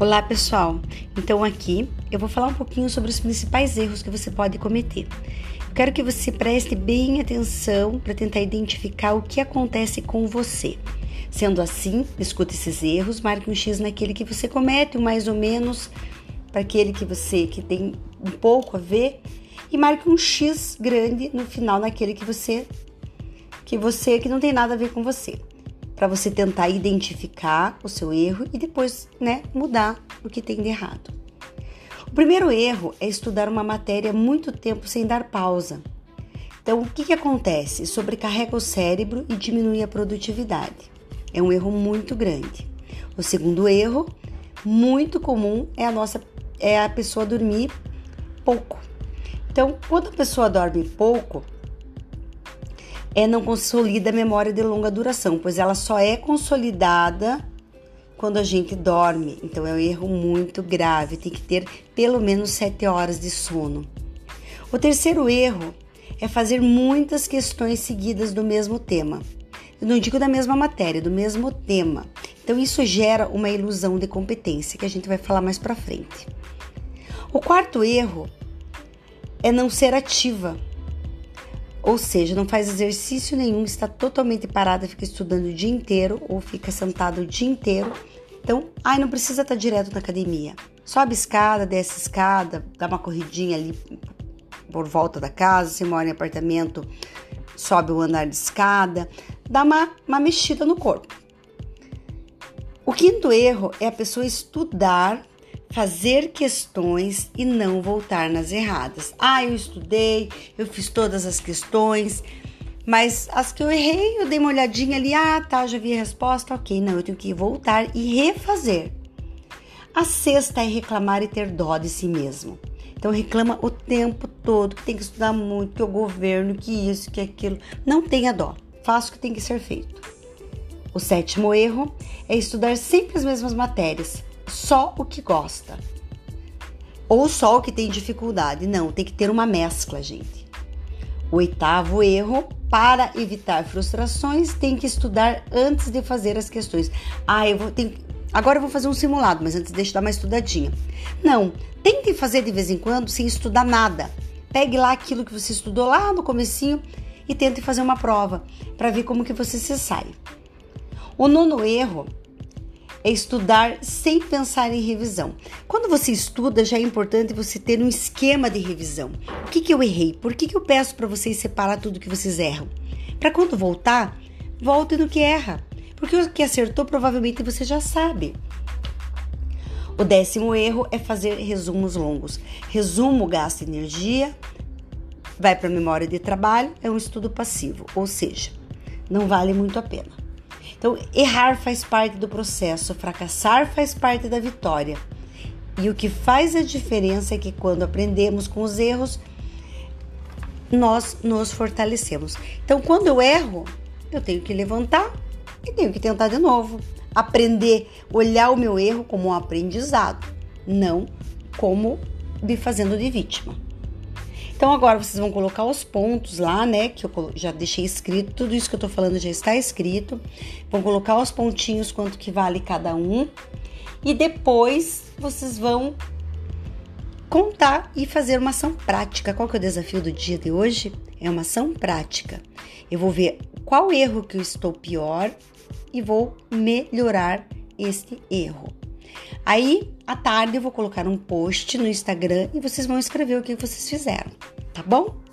Olá pessoal, então aqui eu vou falar um pouquinho sobre os principais erros que você pode cometer. Eu quero que você preste bem atenção para tentar identificar o que acontece com você. Sendo assim, escute esses erros, marque um X naquele que você comete, um mais ou menos para aquele que você que tem um pouco a ver e marque um X grande no final naquele que você que você que não tem nada a ver com você para você tentar identificar o seu erro e depois, né, mudar o que tem de errado. O primeiro erro é estudar uma matéria muito tempo sem dar pausa. Então, o que, que acontece? Sobrecarrega o cérebro e diminui a produtividade. É um erro muito grande. O segundo erro, muito comum, é a nossa é a pessoa dormir pouco. Então, quando a pessoa dorme pouco, é não consolida a memória de longa duração, pois ela só é consolidada quando a gente dorme. Então é um erro muito grave, tem que ter pelo menos 7 horas de sono. O terceiro erro é fazer muitas questões seguidas do mesmo tema. Eu não digo da mesma matéria, do mesmo tema. Então isso gera uma ilusão de competência que a gente vai falar mais para frente. O quarto erro é não ser ativa. Ou seja, não faz exercício nenhum, está totalmente parada, fica estudando o dia inteiro ou fica sentado o dia inteiro. Então, ai, não precisa estar direto na academia. Sobe escada, desce escada, dá uma corridinha ali por volta da casa, se mora em apartamento, sobe o andar de escada, dá uma, uma mexida no corpo. O quinto erro é a pessoa estudar fazer questões e não voltar nas erradas. Ah, eu estudei, eu fiz todas as questões, mas as que eu errei, eu dei uma olhadinha ali, ah, tá, já vi a resposta, ok, não, eu tenho que voltar e refazer. A sexta é reclamar e ter dó de si mesmo. Então reclama o tempo todo que tem que estudar muito, que o governo, que isso, que aquilo. Não tenha dó. Faça o que tem que ser feito. O sétimo erro é estudar sempre as mesmas matérias, só o que gosta. Ou só o que tem dificuldade. Não, tem que ter uma mescla, gente. O oitavo erro, para evitar frustrações, tem que estudar antes de fazer as questões. Ah, eu vou ter, agora eu vou fazer um simulado, mas antes deixa eu dar uma estudadinha. Não, tente fazer de vez em quando sem estudar nada. Pegue lá aquilo que você estudou lá no comecinho e tente fazer uma prova para ver como que você se sai. O nono erro é estudar sem pensar em revisão. Quando você estuda, já é importante você ter um esquema de revisão. O que, que eu errei? Por que, que eu peço para vocês separar tudo que vocês erram? Para quando voltar, volte no que erra. Porque o que acertou provavelmente você já sabe. O décimo erro é fazer resumos longos. Resumo gasta energia, vai para a memória de trabalho, é um estudo passivo, ou seja, não vale muito a pena. Então, errar faz parte do processo, fracassar faz parte da vitória. E o que faz a diferença é que quando aprendemos com os erros, nós nos fortalecemos. Então, quando eu erro, eu tenho que levantar e tenho que tentar de novo. Aprender, olhar o meu erro como um aprendizado, não como me fazendo de vítima. Então agora vocês vão colocar os pontos lá, né? Que eu já deixei escrito, tudo isso que eu tô falando já está escrito. Vão colocar os pontinhos, quanto que vale cada um. E depois vocês vão contar e fazer uma ação prática. Qual que é o desafio do dia de hoje? É uma ação prática. Eu vou ver qual erro que eu estou pior e vou melhorar este erro. Aí, à tarde, eu vou colocar um post no Instagram e vocês vão escrever o que vocês fizeram, tá bom?